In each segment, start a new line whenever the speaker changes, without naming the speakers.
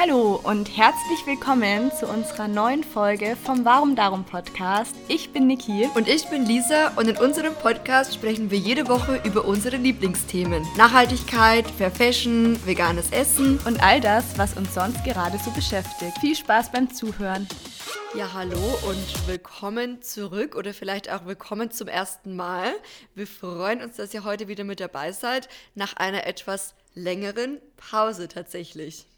Hallo und herzlich willkommen zu unserer neuen Folge vom Warum Darum Podcast. Ich bin Niki.
Und ich bin Lisa und in unserem Podcast sprechen wir jede Woche über unsere Lieblingsthemen. Nachhaltigkeit, Fair Fashion, veganes Essen
und all das, was uns sonst gerade so beschäftigt. Viel Spaß beim Zuhören.
Ja, hallo und willkommen zurück oder vielleicht auch willkommen zum ersten Mal. Wir freuen uns, dass ihr heute wieder mit dabei seid, nach einer etwas längeren Pause tatsächlich.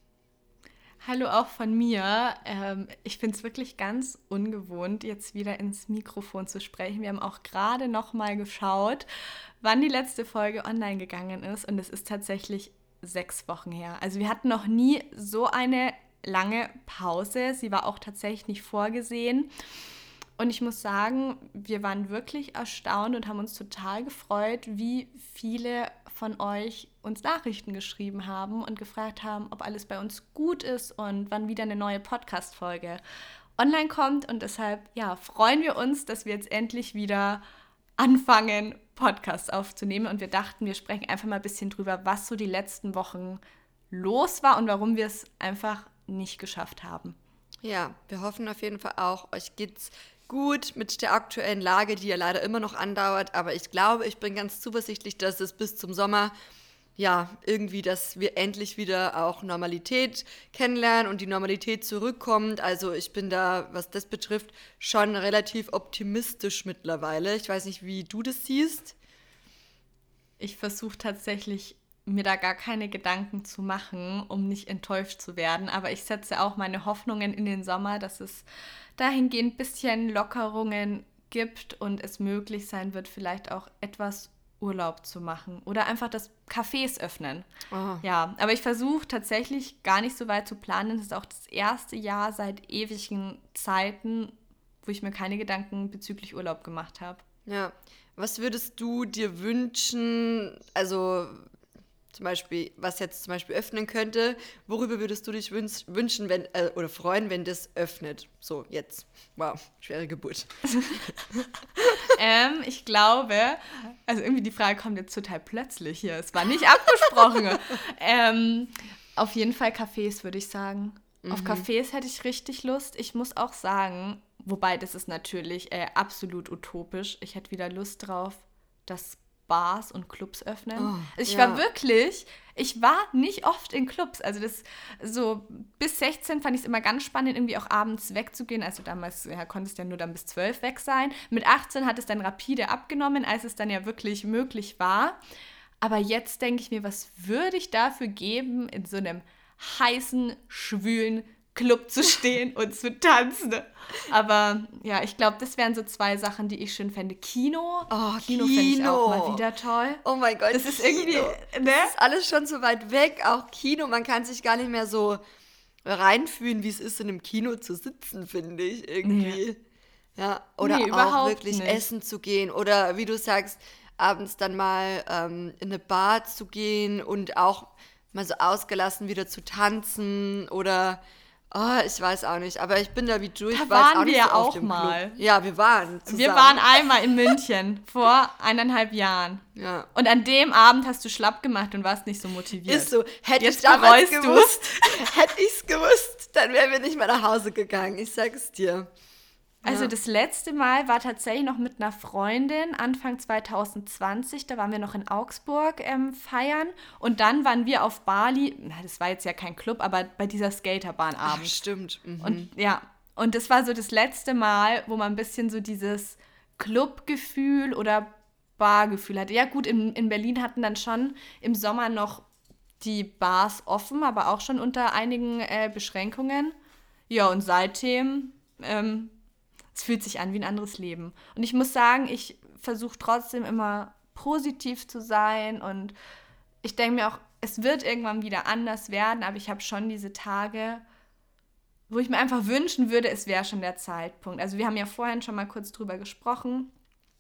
Hallo auch von mir. Ähm, ich finde es wirklich ganz ungewohnt, jetzt wieder ins Mikrofon zu sprechen. Wir haben auch gerade noch mal geschaut, wann die letzte Folge online gegangen ist. Und es ist tatsächlich sechs Wochen her. Also wir hatten noch nie so eine lange Pause. Sie war auch tatsächlich nicht vorgesehen. Und ich muss sagen, wir waren wirklich erstaunt und haben uns total gefreut, wie viele von euch uns Nachrichten geschrieben haben und gefragt haben, ob alles bei uns gut ist und wann wieder eine neue Podcast-Folge online kommt. Und deshalb, ja, freuen wir uns, dass wir jetzt endlich wieder anfangen, Podcasts aufzunehmen. Und wir dachten, wir sprechen einfach mal ein bisschen drüber, was so die letzten Wochen los war und warum wir es einfach nicht geschafft haben.
Ja, wir hoffen auf jeden Fall auch, euch geht's gut mit der aktuellen Lage, die ja leider immer noch andauert. Aber ich glaube, ich bin ganz zuversichtlich, dass es bis zum Sommer ja, irgendwie, dass wir endlich wieder auch Normalität kennenlernen und die Normalität zurückkommt. Also ich bin da, was das betrifft, schon relativ optimistisch mittlerweile. Ich weiß nicht, wie du das siehst.
Ich versuche tatsächlich mir da gar keine Gedanken zu machen, um nicht enttäuscht zu werden. Aber ich setze auch meine Hoffnungen in den Sommer, dass es dahingehend ein bisschen Lockerungen gibt und es möglich sein wird, vielleicht auch etwas Urlaub zu machen oder einfach das Cafés öffnen. Oh. Ja, aber ich versuche tatsächlich gar nicht so weit zu planen. Das ist auch das erste Jahr seit ewigen Zeiten, wo ich mir keine Gedanken bezüglich Urlaub gemacht habe.
Ja, was würdest du dir wünschen? Also zum Beispiel, was jetzt zum Beispiel öffnen könnte, worüber würdest du dich wünschen wenn, äh, oder freuen, wenn das öffnet? So, jetzt. Wow, schwere Geburt.
ähm, ich glaube, also irgendwie die Frage kommt jetzt total plötzlich hier. Es war nicht abgesprochen. ähm, auf jeden Fall Cafés, würde ich sagen. Mhm. Auf Cafés hätte ich richtig Lust. Ich muss auch sagen, wobei das ist natürlich äh, absolut utopisch. Ich hätte wieder Lust drauf, dass Bars und Clubs öffnen. Oh, also ich ja. war wirklich, ich war nicht oft in Clubs. Also das so bis 16 fand ich es immer ganz spannend, irgendwie auch abends wegzugehen. Also damals ja, konntest ja nur dann bis 12 weg sein. Mit 18 hat es dann rapide abgenommen, als es dann ja wirklich möglich war. Aber jetzt denke ich mir, was würde ich dafür geben, in so einem heißen, schwülen Club zu stehen und zu tanzen. Aber ja, ich glaube, das wären so zwei Sachen, die ich schön fände. Kino.
Oh, Kino, Kino. fände ich auch
mal wieder toll.
Oh mein Gott.
Das ist irgendwie, ne?
Das ist alles schon so weit weg. Auch Kino, man kann sich gar nicht mehr so reinfühlen, wie es ist, in einem Kino zu sitzen, finde ich irgendwie. Nee. Ja, oder nee, auch wirklich nicht. essen zu gehen oder wie du sagst, abends dann mal ähm, in eine Bar zu gehen und auch mal so ausgelassen wieder zu tanzen oder Oh, ich weiß auch nicht, aber ich bin da wie du. Ich
da waren auch wir ja so auch mal.
Club. Ja, wir waren
zusammen. Wir waren einmal in München vor eineinhalb Jahren. Ja. Und an dem Abend hast du schlapp gemacht und warst nicht so motiviert.
Ist so. Hätte Jetzt ich damals gewusst, hätte ich es gewusst, dann wären wir nicht mehr nach Hause gegangen. Ich sag es dir.
Also das letzte Mal war tatsächlich noch mit einer Freundin Anfang 2020. Da waren wir noch in Augsburg ähm, feiern und dann waren wir auf Bali. Na, das war jetzt ja kein Club, aber bei dieser Skaterbahn abends.
Ach, stimmt.
Mhm. Und ja, und das war so das letzte Mal, wo man ein bisschen so dieses Clubgefühl oder Bargefühl hatte. Ja gut, in, in Berlin hatten dann schon im Sommer noch die Bars offen, aber auch schon unter einigen äh, Beschränkungen. Ja, und seitdem ähm, es fühlt sich an wie ein anderes Leben. Und ich muss sagen, ich versuche trotzdem immer positiv zu sein und ich denke mir auch, es wird irgendwann wieder anders werden, aber ich habe schon diese Tage, wo ich mir einfach wünschen würde, es wäre schon der Zeitpunkt. Also wir haben ja vorhin schon mal kurz drüber gesprochen.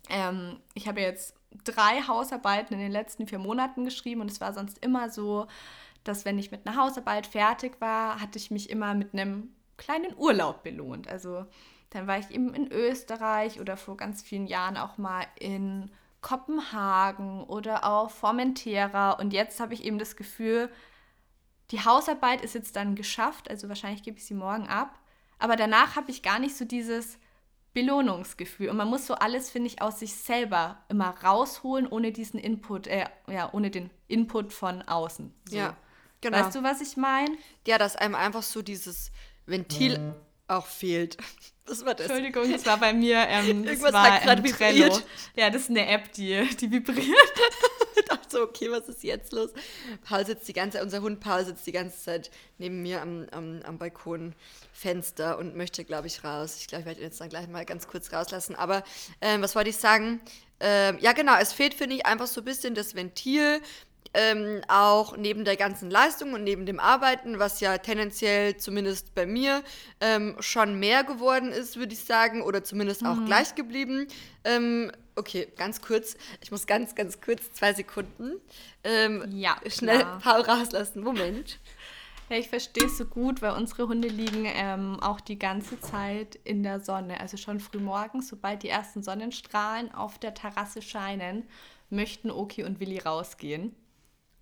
Ähm, ich habe jetzt drei Hausarbeiten in den letzten vier Monaten geschrieben und es war sonst immer so, dass wenn ich mit einer Hausarbeit fertig war, hatte ich mich immer mit einem kleinen Urlaub belohnt. Also dann war ich eben in Österreich oder vor ganz vielen Jahren auch mal in Kopenhagen oder auf Formentera. Und jetzt habe ich eben das Gefühl, die Hausarbeit ist jetzt dann geschafft, also wahrscheinlich gebe ich sie morgen ab. Aber danach habe ich gar nicht so dieses Belohnungsgefühl. Und man muss so alles, finde ich, aus sich selber immer rausholen, ohne diesen Input, äh, ja, ohne den Input von außen. So. Ja, genau. Weißt du, was ich meine?
Ja, dass einem einfach so dieses Ventil mhm. Auch fehlt.
Was war das? Entschuldigung, das war bei mir. Ähm, Irgendwas war, hat gerade ähm, vibriert. Ja, das ist eine App, die, die vibriert.
ich dachte so, okay, was ist jetzt los? Paul sitzt die ganze unser Hund Paul sitzt die ganze Zeit neben mir am, am, am Balkonfenster und möchte, glaube ich, raus. Ich glaube, ich werde ihn jetzt dann gleich mal ganz kurz rauslassen. Aber ähm, was wollte ich sagen? Ähm, ja, genau, es fehlt, finde ich, einfach so ein bisschen das Ventil, ähm, auch neben der ganzen Leistung und neben dem Arbeiten, was ja tendenziell zumindest bei mir ähm, schon mehr geworden ist, würde ich sagen, oder zumindest auch mhm. gleich geblieben. Ähm, okay, ganz kurz, ich muss ganz, ganz kurz, zwei Sekunden, ähm, ja, schnell klar. Paul rauslassen. Moment.
Ja, ich verstehe es so gut, weil unsere Hunde liegen ähm, auch die ganze Zeit in der Sonne. Also schon früh morgens, sobald die ersten Sonnenstrahlen auf der Terrasse scheinen, möchten Oki und Willi rausgehen.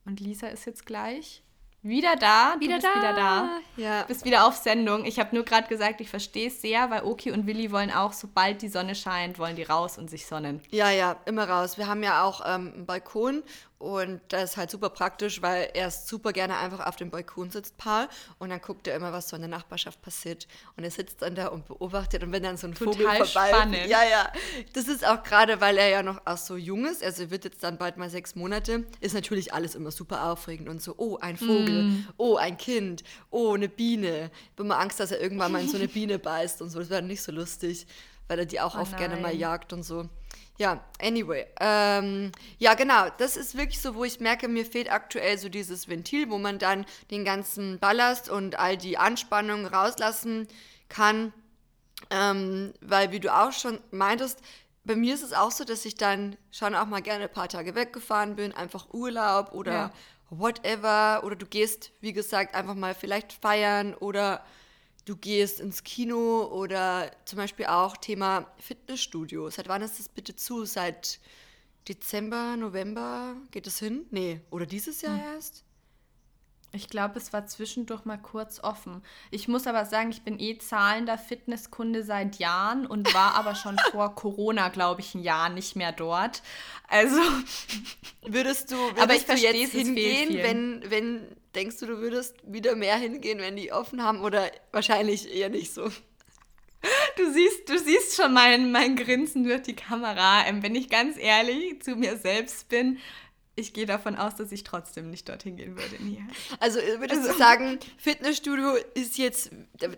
Und Lisa ist jetzt gleich wieder da. Wieder du bist da. wieder da. Ja. Bist wieder auf Sendung. Ich habe nur gerade gesagt, ich verstehe es sehr, weil Oki und Willi wollen auch, sobald die Sonne scheint, wollen die raus und sich sonnen.
Ja, ja, immer raus. Wir haben ja auch ähm, einen Balkon und das ist halt super praktisch, weil er super gerne einfach auf dem Balkon sitzt, Paul. Und dann guckt er immer, was so in der Nachbarschaft passiert. Und er sitzt dann da und beobachtet. Und wenn dann so ein Total Vogel vorbei spannend. Ja, ja. Das ist auch gerade, weil er ja noch auch so jung ist. Also er wird jetzt dann bald mal sechs Monate. Ist natürlich alles immer super aufregend und so, oh, ein Vogel. Mm. Oh, ein Kind. Oh, eine Biene. Ich habe immer Angst, dass er irgendwann mal in so eine Biene beißt und so. Das wäre nicht so lustig, weil er die auch oh, oft nein. gerne mal jagt und so. Ja, anyway. Ähm, ja, genau. Das ist wirklich so, wo ich merke, mir fehlt aktuell so dieses Ventil, wo man dann den ganzen Ballast und all die Anspannung rauslassen kann. Ähm, weil, wie du auch schon meintest, bei mir ist es auch so, dass ich dann schon auch mal gerne ein paar Tage weggefahren bin, einfach Urlaub oder ja. whatever. Oder du gehst, wie gesagt, einfach mal vielleicht feiern oder du gehst ins Kino oder zum Beispiel auch Thema Fitnessstudio. Seit wann ist das bitte zu? Seit Dezember, November geht es hin? Nee, oder dieses Jahr hm. erst?
Ich glaube, es war zwischendurch mal kurz offen. Ich muss aber sagen, ich bin eh zahlender Fitnesskunde seit Jahren und war aber schon vor Corona, glaube ich, ein Jahr nicht mehr dort. Also
würdest du, würdest aber ich du jetzt hingehen, wenn, wenn denkst du, du würdest wieder mehr hingehen, wenn die offen haben oder wahrscheinlich eher nicht so?
Du siehst, du siehst schon mein, mein Grinsen durch die Kamera. Ähm, wenn ich ganz ehrlich zu mir selbst bin, ich gehe davon aus, dass ich trotzdem nicht dorthin gehen würde. Nie.
Also äh, würdest also, du sagen, Fitnessstudio ist jetzt,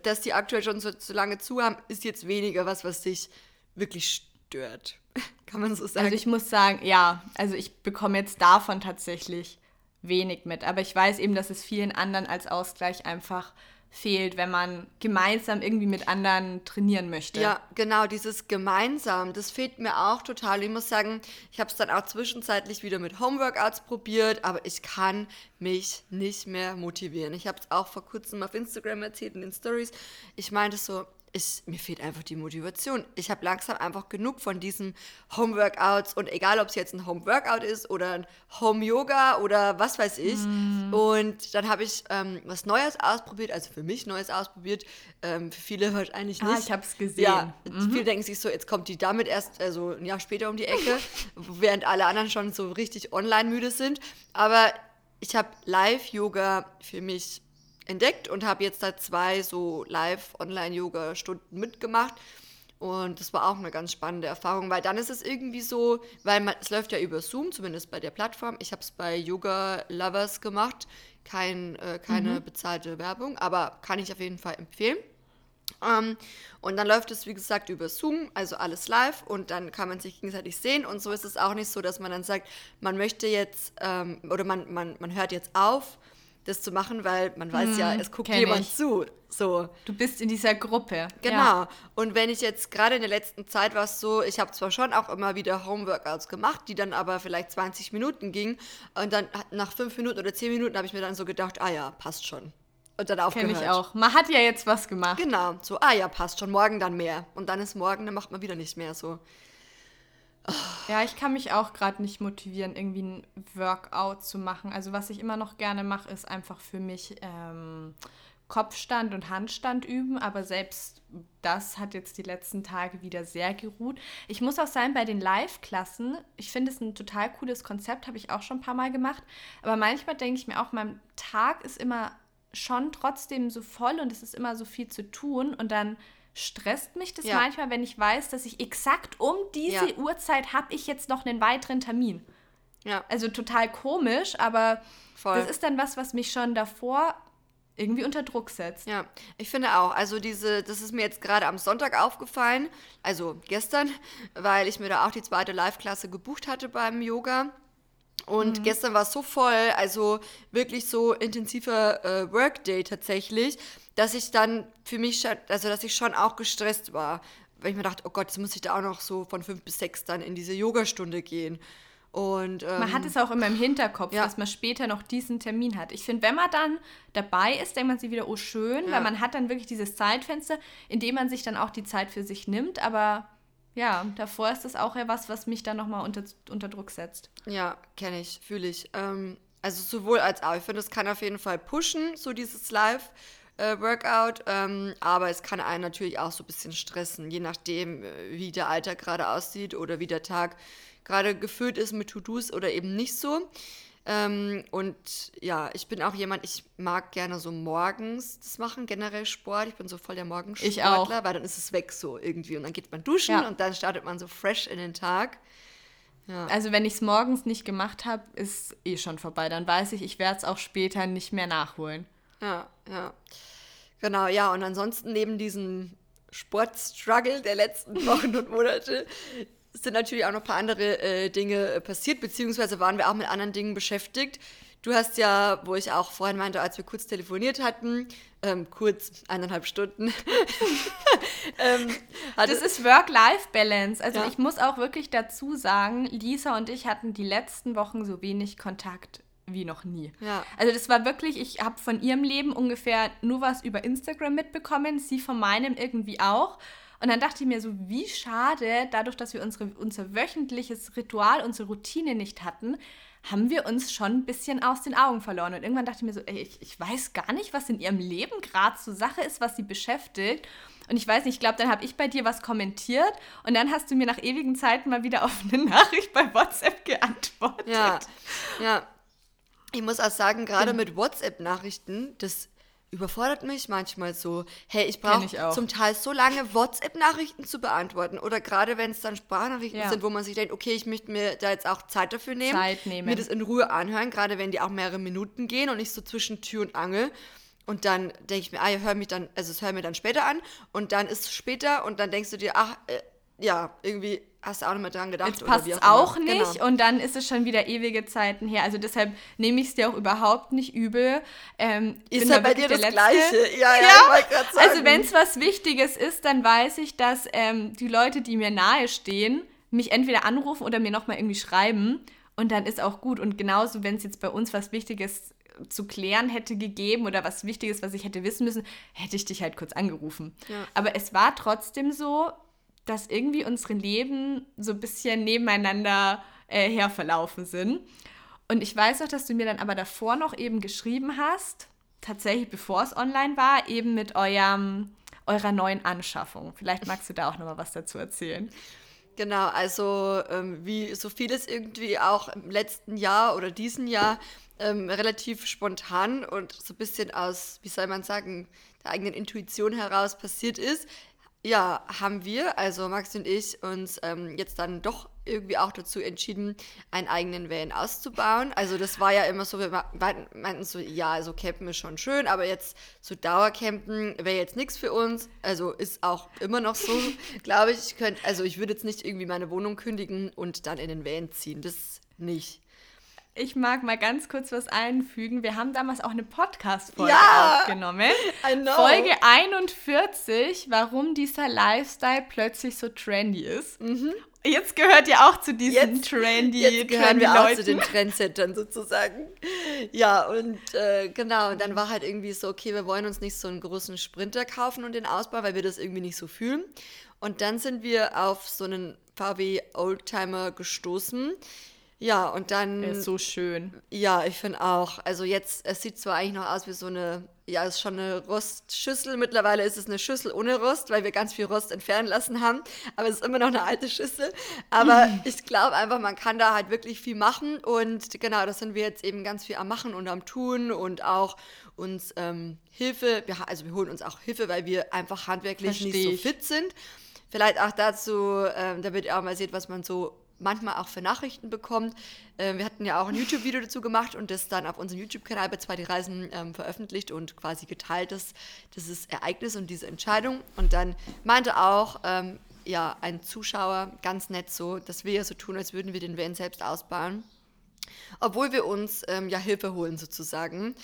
dass die aktuell schon so, so lange zu haben, ist jetzt weniger was, was dich wirklich stört? Kann man so sagen?
Also ich muss sagen, ja, also ich bekomme jetzt davon tatsächlich wenig mit. Aber ich weiß eben, dass es vielen anderen als Ausgleich einfach fehlt, wenn man gemeinsam irgendwie mit anderen trainieren möchte.
Ja, genau, dieses gemeinsam, das fehlt mir auch total. Ich muss sagen, ich habe es dann auch zwischenzeitlich wieder mit Homeworkouts probiert, aber ich kann mich nicht mehr motivieren. Ich habe es auch vor kurzem auf Instagram erzählt in den Stories. Ich meinte so, ich, mir fehlt einfach die Motivation. Ich habe langsam einfach genug von diesen Home-Workouts und egal, ob es jetzt ein Home-Workout ist oder ein Home-Yoga oder was weiß ich. Mm. Und dann habe ich ähm, was Neues ausprobiert, also für mich Neues ausprobiert, ähm, für viele wahrscheinlich ah, nicht.
Ah, ich habe es gesehen. Ja,
mhm. viele denken sich so, jetzt kommt die damit erst also ein Jahr später um die Ecke, während alle anderen schon so richtig online müde sind. Aber ich habe Live-Yoga für mich entdeckt und habe jetzt da zwei so Live-Online-Yoga-Stunden mitgemacht. Und das war auch eine ganz spannende Erfahrung, weil dann ist es irgendwie so, weil man, es läuft ja über Zoom, zumindest bei der Plattform. Ich habe es bei Yoga Lovers gemacht, Kein, äh, keine mhm. bezahlte Werbung, aber kann ich auf jeden Fall empfehlen. Ähm, und dann läuft es, wie gesagt, über Zoom, also alles live und dann kann man sich gegenseitig sehen. Und so ist es auch nicht so, dass man dann sagt, man möchte jetzt ähm, oder man, man, man hört jetzt auf das zu machen, weil man weiß hm, ja, es guckt jemand ich. zu. So.
Du bist in dieser Gruppe.
Genau. Ja. Und wenn ich jetzt gerade in der letzten Zeit war es so, ich habe zwar schon auch immer wieder Homeworkouts gemacht, die dann aber vielleicht 20 Minuten gingen. Und dann nach fünf Minuten oder zehn Minuten habe ich mir dann so gedacht, ah ja, passt schon. Und dann aufgehört. Kenn ich auch.
Man hat ja jetzt was gemacht.
Genau. So, ah ja, passt schon. Morgen dann mehr. Und dann ist morgen, dann macht man wieder nicht mehr so.
Ja, ich kann mich auch gerade nicht motivieren, irgendwie ein Workout zu machen. Also was ich immer noch gerne mache, ist einfach für mich ähm, Kopfstand und Handstand üben, aber selbst das hat jetzt die letzten Tage wieder sehr geruht. Ich muss auch sagen, bei den Live-Klassen, ich finde es ein total cooles Konzept, habe ich auch schon ein paar Mal gemacht, aber manchmal denke ich mir auch, mein Tag ist immer schon trotzdem so voll und es ist immer so viel zu tun und dann stresst mich das ja. manchmal, wenn ich weiß, dass ich exakt um diese ja. Uhrzeit habe ich jetzt noch einen weiteren Termin. Ja. Also total komisch, aber Voll. das ist dann was, was mich schon davor irgendwie unter Druck setzt.
Ja, ich finde auch. Also diese, das ist mir jetzt gerade am Sonntag aufgefallen, also gestern, weil ich mir da auch die zweite Live-Klasse gebucht hatte beim Yoga. Und mhm. gestern war es so voll, also wirklich so intensiver äh, Workday tatsächlich, dass ich dann für mich, also dass ich schon auch gestresst war, weil ich mir dachte, oh Gott, jetzt muss ich da auch noch so von fünf bis sechs dann in diese Yogastunde gehen. Und, ähm,
man hat es auch immer im Hinterkopf, ja. dass man später noch diesen Termin hat. Ich finde, wenn man dann dabei ist, denkt man sich wieder, oh schön, ja. weil man hat dann wirklich dieses Zeitfenster, in dem man sich dann auch die Zeit für sich nimmt. Aber ja, davor ist das auch ja was, was mich dann nochmal unter, unter Druck setzt.
Ja, kenne ich, fühle ich. Ähm, also sowohl als auch. Ich finde, es kann auf jeden Fall pushen, so dieses Live. Äh, Workout, ähm, aber es kann einen natürlich auch so ein bisschen stressen, je nachdem, äh, wie der Alltag gerade aussieht oder wie der Tag gerade gefüllt ist mit To-Dos oder eben nicht so. Ähm, und ja, ich bin auch jemand, ich mag gerne so morgens das machen, generell Sport. Ich bin so voll der Morgensportler, weil dann ist es weg so irgendwie. Und dann geht man duschen ja. und dann startet man so fresh in den Tag.
Ja. Also wenn ich es morgens nicht gemacht habe, ist eh schon vorbei. Dann weiß ich, ich werde es auch später nicht mehr nachholen.
Ja, ja. Genau, ja. Und ansonsten neben diesem Sportstruggle der letzten Wochen und Monate sind natürlich auch noch ein paar andere äh, Dinge äh, passiert, beziehungsweise waren wir auch mit anderen Dingen beschäftigt. Du hast ja, wo ich auch vorhin meinte, als wir kurz telefoniert hatten, ähm, kurz, eineinhalb Stunden.
ähm, das ist Work-Life-Balance. Also ja. ich muss auch wirklich dazu sagen, Lisa und ich hatten die letzten Wochen so wenig Kontakt wie noch nie. Ja. Also das war wirklich, ich habe von ihrem Leben ungefähr nur was über Instagram mitbekommen, sie von meinem irgendwie auch. Und dann dachte ich mir so, wie schade, dadurch, dass wir unsere, unser wöchentliches Ritual, unsere Routine nicht hatten, haben wir uns schon ein bisschen aus den Augen verloren. Und irgendwann dachte ich mir so, ey, ich, ich weiß gar nicht, was in ihrem Leben gerade so Sache ist, was sie beschäftigt. Und ich weiß nicht, ich glaube, dann habe ich bei dir was kommentiert und dann hast du mir nach ewigen Zeiten mal wieder auf eine Nachricht bei WhatsApp geantwortet.
Ja, ja. Ich muss auch sagen, gerade mit WhatsApp-Nachrichten, das überfordert mich manchmal so. Hey, ich brauche zum Teil so lange WhatsApp-Nachrichten zu beantworten. Oder gerade wenn es dann Sprachnachrichten ja. sind, wo man sich denkt, okay, ich möchte mir da jetzt auch Zeit dafür nehmen, Zeit nehmen. mir das in Ruhe anhören, gerade wenn die auch mehrere Minuten gehen und nicht so zwischen Tür und Angel. Und dann denke ich mir, ah, hör mich dann, also es hör mir dann später an und dann ist es später und dann denkst du dir, ach, äh, ja, irgendwie hast du auch noch mal dran gedacht.
Jetzt passt es auch, auch nicht genau. und dann ist es schon wieder ewige Zeiten her. Also deshalb nehme ich es dir auch überhaupt nicht übel. Ähm, ist ja bei dir das Letzte. Gleiche. Ja, ja, ja. Ich sagen. Also wenn es was Wichtiges ist, dann weiß ich, dass ähm, die Leute, die mir nahe stehen, mich entweder anrufen oder mir nochmal irgendwie schreiben und dann ist auch gut. Und genauso, wenn es jetzt bei uns was Wichtiges zu klären hätte gegeben oder was Wichtiges, was ich hätte wissen müssen, hätte ich dich halt kurz angerufen. Ja. Aber es war trotzdem so, dass irgendwie unsere Leben so ein bisschen nebeneinander äh, herverlaufen sind. Und ich weiß noch, dass du mir dann aber davor noch eben geschrieben hast, tatsächlich bevor es online war, eben mit eurem, eurer neuen Anschaffung. Vielleicht magst du da auch noch mal was dazu erzählen.
Genau, also ähm, wie so vieles irgendwie auch im letzten Jahr oder diesen Jahr ähm, relativ spontan und so ein bisschen aus, wie soll man sagen, der eigenen Intuition heraus passiert ist, ja, haben wir, also Max und ich, uns ähm, jetzt dann doch irgendwie auch dazu entschieden, einen eigenen Van auszubauen. Also das war ja immer so, wir meinten so, ja, also campen ist schon schön, aber jetzt so Dauercampen wäre jetzt nichts für uns. Also ist auch immer noch so, glaube ich. Ich könnte, also ich würde jetzt nicht irgendwie meine Wohnung kündigen und dann in den Van ziehen. Das nicht
ich mag mal ganz kurz was einfügen. Wir haben damals auch eine Podcast-Folge ja, aufgenommen. Folge 41, warum dieser Lifestyle plötzlich so trendy ist. Mhm. Jetzt gehört ihr auch zu diesen jetzt, trendy Jetzt gehören trendy
wir Leuten. auch zu den Trendsettern sozusagen. Ja, und äh, genau, und dann war halt irgendwie so, okay, wir wollen uns nicht so einen großen Sprinter kaufen und den ausbauen, weil wir das irgendwie nicht so fühlen. Und dann sind wir auf so einen VW Oldtimer gestoßen. Ja, und dann.
Er ist so schön.
Ja, ich finde auch. Also jetzt, es sieht zwar eigentlich noch aus wie so eine, ja, es ist schon eine Rostschüssel. Mittlerweile ist es eine Schüssel ohne Rost, weil wir ganz viel Rost entfernen lassen haben. Aber es ist immer noch eine alte Schüssel. Aber ich glaube einfach, man kann da halt wirklich viel machen. Und genau, das sind wir jetzt eben ganz viel am Machen und am Tun und auch uns ähm, Hilfe, wir, also wir holen uns auch Hilfe, weil wir einfach handwerklich Versteh nicht so fit sind. Vielleicht auch dazu, ähm, damit ihr auch mal seht, was man so manchmal auch für Nachrichten bekommt. Ähm, wir hatten ja auch ein YouTube-Video dazu gemacht und das dann auf unserem YouTube-Kanal bei Zwei die Reisen ähm, veröffentlicht und quasi geteilt, das, dieses Ereignis und diese Entscheidung. Und dann meinte auch ähm, ja, ein Zuschauer ganz nett so, dass wir ja so tun, als würden wir den Van selbst ausbauen. Obwohl wir uns ähm, ja Hilfe holen sozusagen.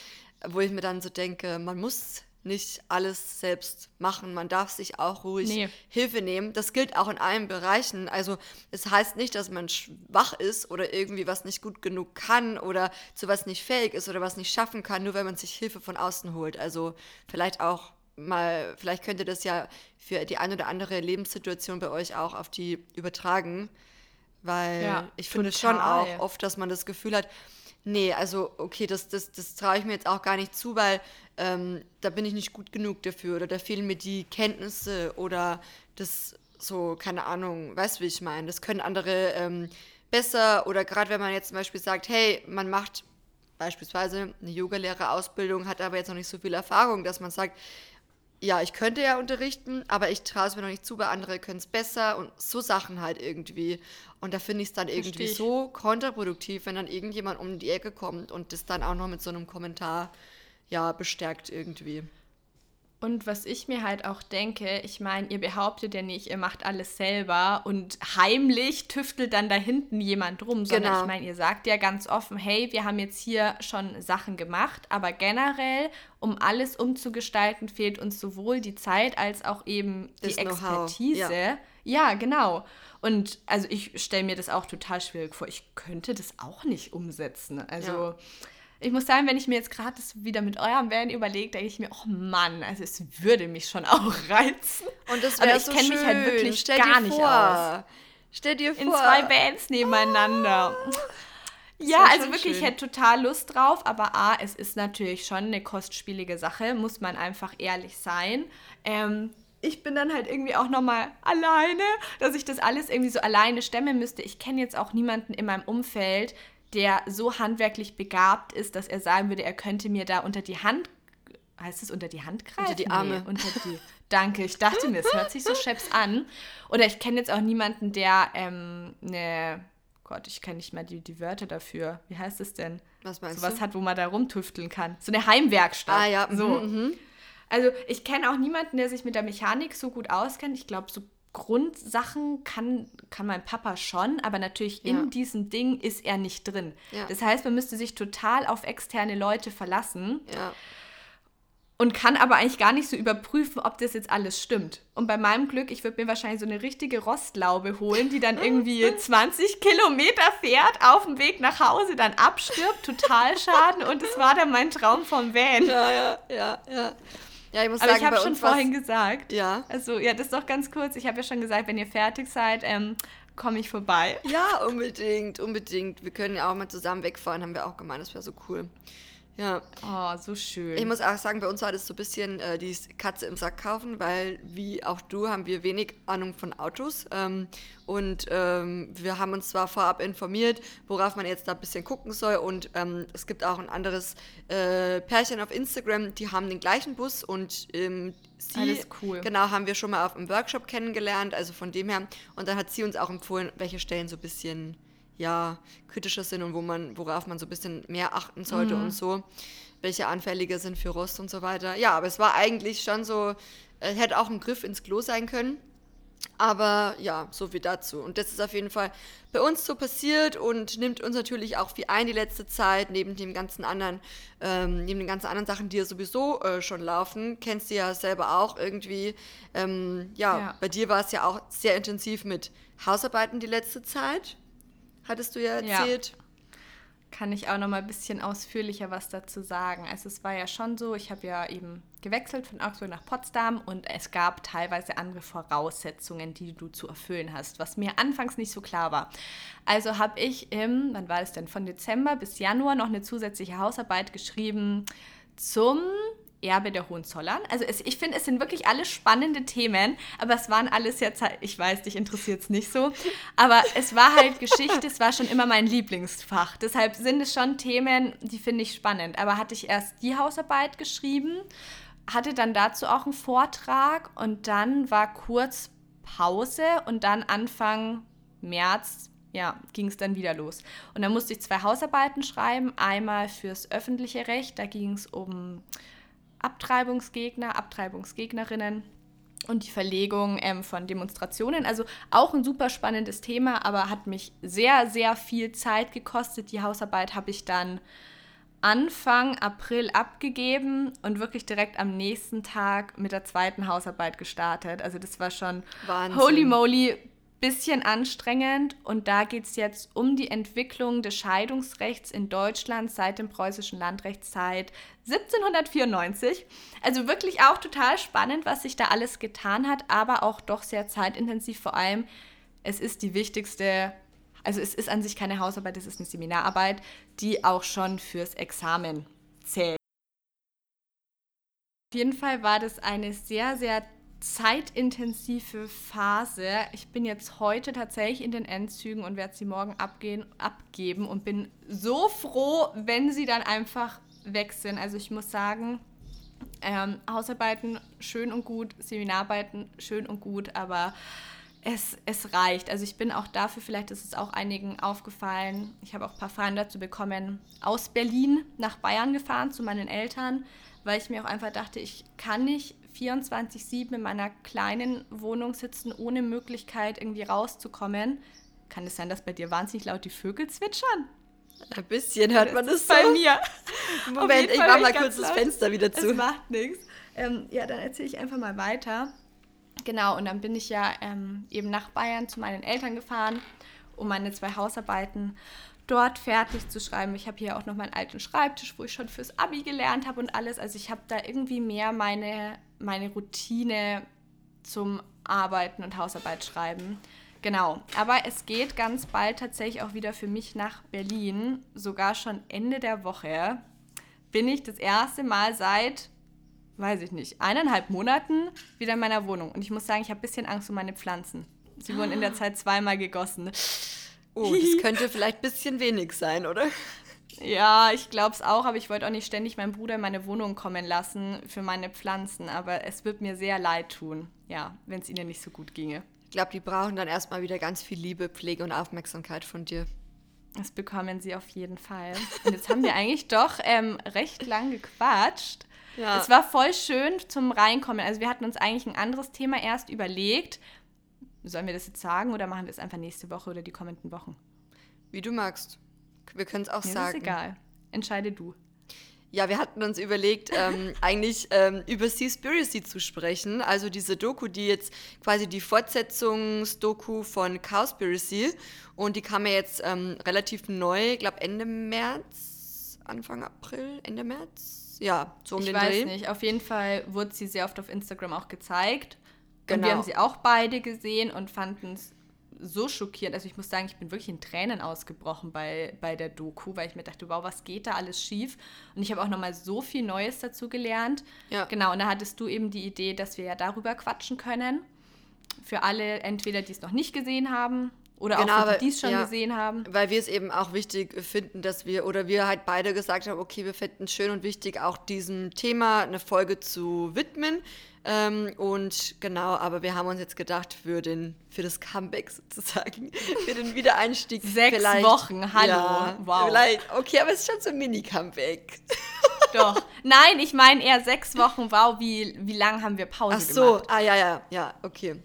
Wo ich mir dann so denke, man muss nicht alles selbst machen. Man darf sich auch ruhig nee. Hilfe nehmen. Das gilt auch in allen Bereichen. Also es heißt nicht, dass man schwach ist oder irgendwie was nicht gut genug kann oder zu was nicht fähig ist oder was nicht schaffen kann, nur weil man sich Hilfe von außen holt. Also vielleicht auch mal, vielleicht könnt ihr das ja für die eine oder andere Lebenssituation bei euch auch auf die übertragen. Weil ja, ich finde schon auch oft, dass man das Gefühl hat, nee, also okay, das, das, das traue ich mir jetzt auch gar nicht zu, weil ähm, da bin ich nicht gut genug dafür oder da fehlen mir die Kenntnisse oder das so, keine Ahnung, weißt du, wie ich meine? Das können andere ähm, besser oder gerade wenn man jetzt zum Beispiel sagt, hey, man macht beispielsweise eine Yogalehrerausbildung, hat aber jetzt noch nicht so viel Erfahrung, dass man sagt, ja, ich könnte ja unterrichten, aber ich traue es mir noch nicht zu, weil andere können es besser und so Sachen halt irgendwie. Und da finde ich es dann irgendwie so kontraproduktiv, wenn dann irgendjemand um die Ecke kommt und das dann auch noch mit so einem Kommentar ja bestärkt irgendwie.
Und was ich mir halt auch denke, ich meine, ihr behauptet ja nicht, ihr macht alles selber und heimlich tüftelt dann da hinten jemand rum, sondern genau. ich meine, ihr sagt ja ganz offen, hey, wir haben jetzt hier schon Sachen gemacht, aber generell, um alles umzugestalten, fehlt uns sowohl die Zeit als auch eben die das Expertise. Ja. ja, genau. Und also ich stelle mir das auch total schwierig vor. Ich könnte das auch nicht umsetzen. Also. Ja ich muss sagen, wenn ich mir jetzt gerade das wieder mit eurem Van überlege, denke ich mir, oh Mann, also es würde mich schon auch reizen. Und das wäre so kenne mich halt wirklich Stell gar nicht aus. Stell dir vor. In zwei Bands nebeneinander. Oh. Ja, also wirklich, schön. ich hätte total Lust drauf, aber A, es ist natürlich schon eine kostspielige Sache, muss man einfach ehrlich sein. Ähm, ich bin dann halt irgendwie auch nochmal alleine, dass ich das alles irgendwie so alleine stemmen müsste. Ich kenne jetzt auch niemanden in meinem Umfeld, der so handwerklich begabt ist, dass er sagen würde, er könnte mir da unter die Hand, heißt es unter die Hand greifen?
Unter die Arme.
Nee, unter die, danke, ich dachte mir, es hört sich so scheps an. Oder ich kenne jetzt auch niemanden, der ähm, eine, Gott, ich kenne nicht mal die, die Wörter dafür. Wie heißt es denn?
Was meinst
so
was
du? hat, wo man da rumtüfteln kann. So eine Heimwerkstatt.
Ah ja,
so.
Mhm, mhm.
Also ich kenne auch niemanden, der sich mit der Mechanik so gut auskennt. Ich glaube, so Grundsachen kann, kann mein Papa schon, aber natürlich ja. in diesem Ding ist er nicht drin. Ja. Das heißt, man müsste sich total auf externe Leute verlassen.
Ja.
Und kann aber eigentlich gar nicht so überprüfen, ob das jetzt alles stimmt. Und bei meinem Glück, ich würde mir wahrscheinlich so eine richtige Rostlaube holen, die dann irgendwie 20 Kilometer fährt, auf dem Weg nach Hause dann abstirbt, total schaden. Und es war dann mein Traum vom Van.
Ja, ja, ja, ja. Ja, ich muss
Aber
sagen,
ich habe schon vorhin gesagt.
Ja.
Also, ja, das ist doch ganz kurz. Ich habe ja schon gesagt, wenn ihr fertig seid, ähm, komme ich vorbei.
Ja, unbedingt, unbedingt. Wir können ja auch mal zusammen wegfahren, haben wir auch gemeint, das wäre so cool. Ja.
Oh, so schön.
Ich muss auch sagen, bei uns war das so ein bisschen äh, die Katze im Sack kaufen, weil wie auch du haben wir wenig Ahnung von Autos. Ähm, und ähm, wir haben uns zwar vorab informiert, worauf man jetzt da ein bisschen gucken soll. Und ähm, es gibt auch ein anderes äh, Pärchen auf Instagram, die haben den gleichen Bus und ähm, sie,
Alles cool.
genau, haben wir schon mal auf einem Workshop kennengelernt. Also von dem her. Und dann hat sie uns auch empfohlen, welche Stellen so ein bisschen ja, kritischer sind und wo man, worauf man so ein bisschen mehr achten sollte mhm. und so, welche anfälliger sind für Rost und so weiter. Ja, aber es war eigentlich schon so, äh, hätte auch ein Griff ins Klo sein können. Aber ja, so wie dazu. Und das ist auf jeden Fall bei uns so passiert und nimmt uns natürlich auch viel ein die letzte Zeit, neben dem ganzen anderen, ähm, neben den ganzen anderen Sachen, die ja sowieso äh, schon laufen. Kennst du ja selber auch irgendwie. Ähm, ja, ja, bei dir war es ja auch sehr intensiv mit Hausarbeiten die letzte Zeit hattest du ja erzählt. Ja.
kann ich auch noch mal ein bisschen ausführlicher was dazu sagen. Also es war ja schon so, ich habe ja eben gewechselt von Augsburg nach Potsdam und es gab teilweise andere Voraussetzungen, die du zu erfüllen hast, was mir anfangs nicht so klar war. Also habe ich im, wann war das denn, von Dezember bis Januar noch eine zusätzliche Hausarbeit geschrieben zum Erbe der Hohenzollern. Also es, ich finde, es sind wirklich alle spannende Themen, aber es waren alles jetzt, ich weiß, dich interessiert es nicht so, aber es war halt Geschichte, es war schon immer mein Lieblingsfach. Deshalb sind es schon Themen, die finde ich spannend. Aber hatte ich erst die Hausarbeit geschrieben, hatte dann dazu auch einen Vortrag und dann war kurz Pause und dann Anfang März ja, ging es dann wieder los. Und dann musste ich zwei Hausarbeiten schreiben. Einmal fürs öffentliche Recht, da ging es um Abtreibungsgegner, Abtreibungsgegnerinnen und die Verlegung ähm, von Demonstrationen. Also auch ein super spannendes Thema, aber hat mich sehr, sehr viel Zeit gekostet. Die Hausarbeit habe ich dann Anfang April abgegeben und wirklich direkt am nächsten Tag mit der zweiten Hausarbeit gestartet. Also das war schon Wahnsinn. holy moly bisschen anstrengend und da geht es jetzt um die Entwicklung des Scheidungsrechts in Deutschland seit dem preußischen Landrechtszeit 1794. Also wirklich auch total spannend, was sich da alles getan hat, aber auch doch sehr zeitintensiv. Vor allem, es ist die wichtigste, also es ist an sich keine Hausarbeit, es ist eine Seminararbeit, die auch schon fürs Examen zählt. Auf jeden Fall war das eine sehr, sehr zeitintensive Phase. Ich bin jetzt heute tatsächlich in den Endzügen und werde sie morgen abgehen, abgeben und bin so froh, wenn sie dann einfach weg sind. Also ich muss sagen, ähm, Hausarbeiten schön und gut, Seminararbeiten schön und gut, aber es, es reicht. Also ich bin auch dafür, vielleicht ist es auch einigen aufgefallen, ich habe auch ein paar Fragen dazu bekommen, aus Berlin nach Bayern gefahren zu meinen Eltern, weil ich mir auch einfach dachte, ich kann nicht 24-7 in meiner kleinen Wohnung sitzen, ohne Möglichkeit irgendwie rauszukommen. Kann es sein, dass bei dir wahnsinnig laut die Vögel zwitschern?
Ein bisschen hört man das,
das bei so. mir.
Moment, ich mache mal kurz das Fenster wieder zu.
Das macht nichts. Ähm, ja, dann erzähle ich einfach mal weiter. Genau, und dann bin ich ja ähm, eben nach Bayern zu meinen Eltern gefahren, um meine zwei Hausarbeiten dort fertig zu schreiben. Ich habe hier auch noch meinen alten Schreibtisch, wo ich schon fürs Abi gelernt habe und alles. Also ich habe da irgendwie mehr meine, meine Routine zum Arbeiten und Hausarbeit schreiben. Genau, aber es geht ganz bald tatsächlich auch wieder für mich nach Berlin. Sogar schon Ende der Woche bin ich das erste Mal seit, weiß ich nicht, eineinhalb Monaten wieder in meiner Wohnung. Und ich muss sagen, ich habe ein bisschen Angst um meine Pflanzen. Sie wurden in der Zeit zweimal gegossen.
Oh, das könnte vielleicht ein bisschen wenig sein, oder?
Ja, ich glaube es auch, aber ich wollte auch nicht ständig meinen Bruder in meine Wohnung kommen lassen für meine Pflanzen. Aber es wird mir sehr leid tun, ja, wenn es ihnen nicht so gut ginge.
Ich glaube, die brauchen dann erstmal wieder ganz viel Liebe, Pflege und Aufmerksamkeit von dir.
Das bekommen sie auf jeden Fall. Und jetzt haben wir eigentlich doch ähm, recht lang gequatscht. Ja. Es war voll schön zum Reinkommen. Also wir hatten uns eigentlich ein anderes Thema erst überlegt, Sollen wir das jetzt sagen oder machen wir es einfach nächste Woche oder die kommenden Wochen?
Wie du magst. Wir können es auch
Mir
sagen.
Ist egal. Entscheide du.
Ja, wir hatten uns überlegt, ähm, eigentlich ähm, über Seaspiracy zu sprechen. Also diese Doku, die jetzt quasi die Fortsetzungsdoku von Cowspiracy. Und die kam ja jetzt ähm, relativ neu, ich glaube Ende März, Anfang April, Ende März. Ja,
so um ich den Dreh. Ich weiß nicht. Auf jeden Fall wurde sie sehr oft auf Instagram auch gezeigt. Genau. Und wir haben sie auch beide gesehen und fanden es so schockierend. Also ich muss sagen, ich bin wirklich in Tränen ausgebrochen bei, bei der Doku, weil ich mir dachte, wow, was geht da alles schief? Und ich habe auch nochmal so viel Neues dazu gelernt. Ja. Genau, und da hattest du eben die Idee, dass wir ja darüber quatschen können. Für alle, entweder die es noch nicht gesehen haben oder genau, auch die, die es schon ja, gesehen haben.
Weil wir es eben auch wichtig finden, dass wir, oder wir halt beide gesagt haben, okay, wir finden es schön und wichtig, auch diesem Thema eine Folge zu widmen. Ähm, und genau, aber wir haben uns jetzt gedacht, für, den, für das Comeback sozusagen, für den Wiedereinstieg.
Sechs Wochen, hallo. Ja,
wow. Vielleicht, okay, aber es ist schon so ein Mini-Comeback.
Doch. Nein, ich meine eher sechs Wochen, wow, wie, wie lange haben wir Pause
Ach so, gemacht? ah ja, ja, ja, okay.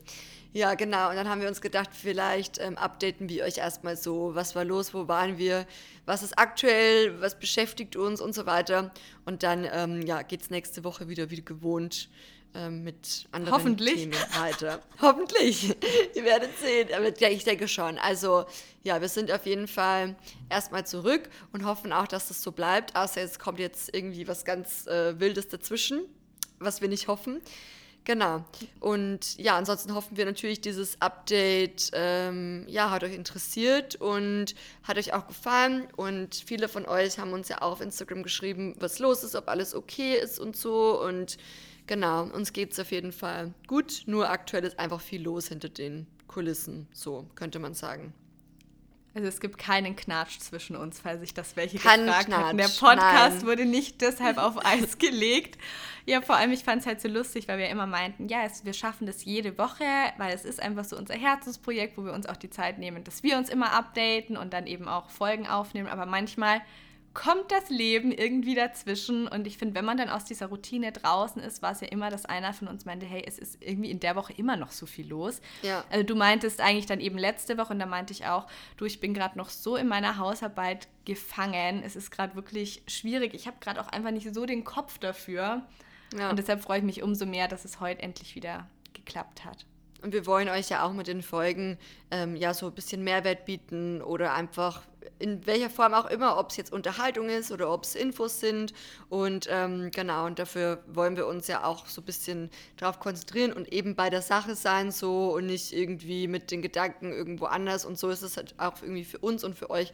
Ja, genau. Und dann haben wir uns gedacht, vielleicht ähm, updaten wir euch erstmal so, was war los, wo waren wir, was ist aktuell, was beschäftigt uns und so weiter. Und dann ähm, ja, geht es nächste Woche wieder wie gewohnt ähm, mit anderen
Hoffentlich.
Themen weiter. Hoffentlich. Ihr werdet sehen. Aber ja, ich denke schon. Also ja, wir sind auf jeden Fall erstmal zurück und hoffen auch, dass das so bleibt. Außer es kommt jetzt irgendwie was ganz äh, Wildes dazwischen, was wir nicht hoffen. Genau. Und ja, ansonsten hoffen wir natürlich, dieses Update ähm, ja, hat euch interessiert und hat euch auch gefallen. Und viele von euch haben uns ja auch auf Instagram geschrieben, was los ist, ob alles okay ist und so. Und genau, uns geht es auf jeden Fall gut. Nur aktuell ist einfach viel los hinter den Kulissen, so könnte man sagen.
Also es gibt keinen Knatsch zwischen uns, falls sich das welche Kein gefragt Knatsch, hatten. Der Podcast nein. wurde nicht deshalb auf Eis gelegt. Ja, vor allem, ich fand es halt so lustig, weil wir immer meinten, ja, es, wir schaffen das jede Woche, weil es ist einfach so unser Herzensprojekt, wo wir uns auch die Zeit nehmen, dass wir uns immer updaten und dann eben auch Folgen aufnehmen. Aber manchmal kommt das Leben irgendwie dazwischen. Und ich finde, wenn man dann aus dieser Routine draußen ist, war es ja immer, dass einer von uns meinte, hey, es ist irgendwie in der Woche immer noch so viel los. Ja. Also du meintest eigentlich dann eben letzte Woche und da meinte ich auch, du, ich bin gerade noch so in meiner Hausarbeit gefangen. Es ist gerade wirklich schwierig. Ich habe gerade auch einfach nicht so den Kopf dafür. Ja. Und deshalb freue ich mich umso mehr, dass es heute endlich wieder geklappt hat.
Und wir wollen euch ja auch mit den Folgen ähm, ja so ein bisschen Mehrwert bieten oder einfach in welcher Form auch immer, ob es jetzt Unterhaltung ist oder ob es Infos sind. Und ähm, genau, und dafür wollen wir uns ja auch so ein bisschen darauf konzentrieren und eben bei der Sache sein so und nicht irgendwie mit den Gedanken irgendwo anders. Und so ist es halt auch irgendwie für uns und für euch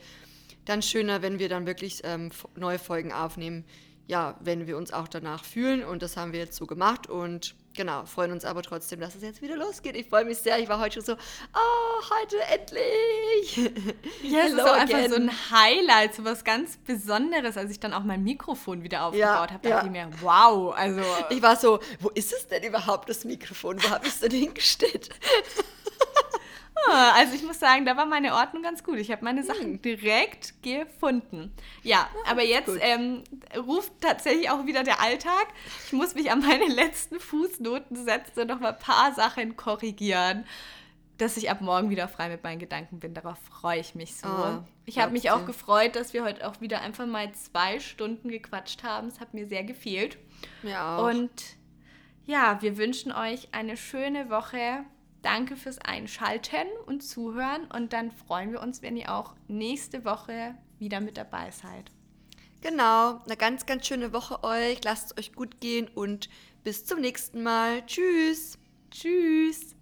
dann schöner, wenn wir dann wirklich ähm, neue Folgen aufnehmen. Ja, wenn wir uns auch danach fühlen. Und das haben wir jetzt so gemacht und Genau, freuen uns aber trotzdem, dass es jetzt wieder losgeht. Ich freue mich sehr. Ich war heute schon so, oh, heute endlich.
Ja, es ist auch einfach so ein Highlight, so was ganz Besonderes, als ich dann auch mein Mikrofon wieder aufgebaut ja, habe. Da ja. ich mir, wow. Also
ich war so, wo ist es denn überhaupt, das Mikrofon? Wo habe ich es denn hingestellt?
Ah, also ich muss sagen, da war meine Ordnung ganz gut. Ich habe meine Sachen hm. direkt gefunden. Ja, ja aber jetzt ähm, ruft tatsächlich auch wieder der Alltag. Ich muss mich an meine letzten Fußnoten setzen und noch mal ein paar Sachen korrigieren, dass ich ab morgen wieder frei mit meinen Gedanken bin. Darauf freue ich mich so. Oh, ich habe mich auch gefreut, dass wir heute auch wieder einfach mal zwei Stunden gequatscht haben. Es hat mir sehr gefehlt.
Ja.
Und ja, wir wünschen euch eine schöne Woche Danke fürs Einschalten und Zuhören und dann freuen wir uns, wenn ihr auch nächste Woche wieder mit dabei seid.
Genau, eine ganz, ganz schöne Woche euch. Lasst es euch gut gehen und bis zum nächsten Mal. Tschüss.
Tschüss.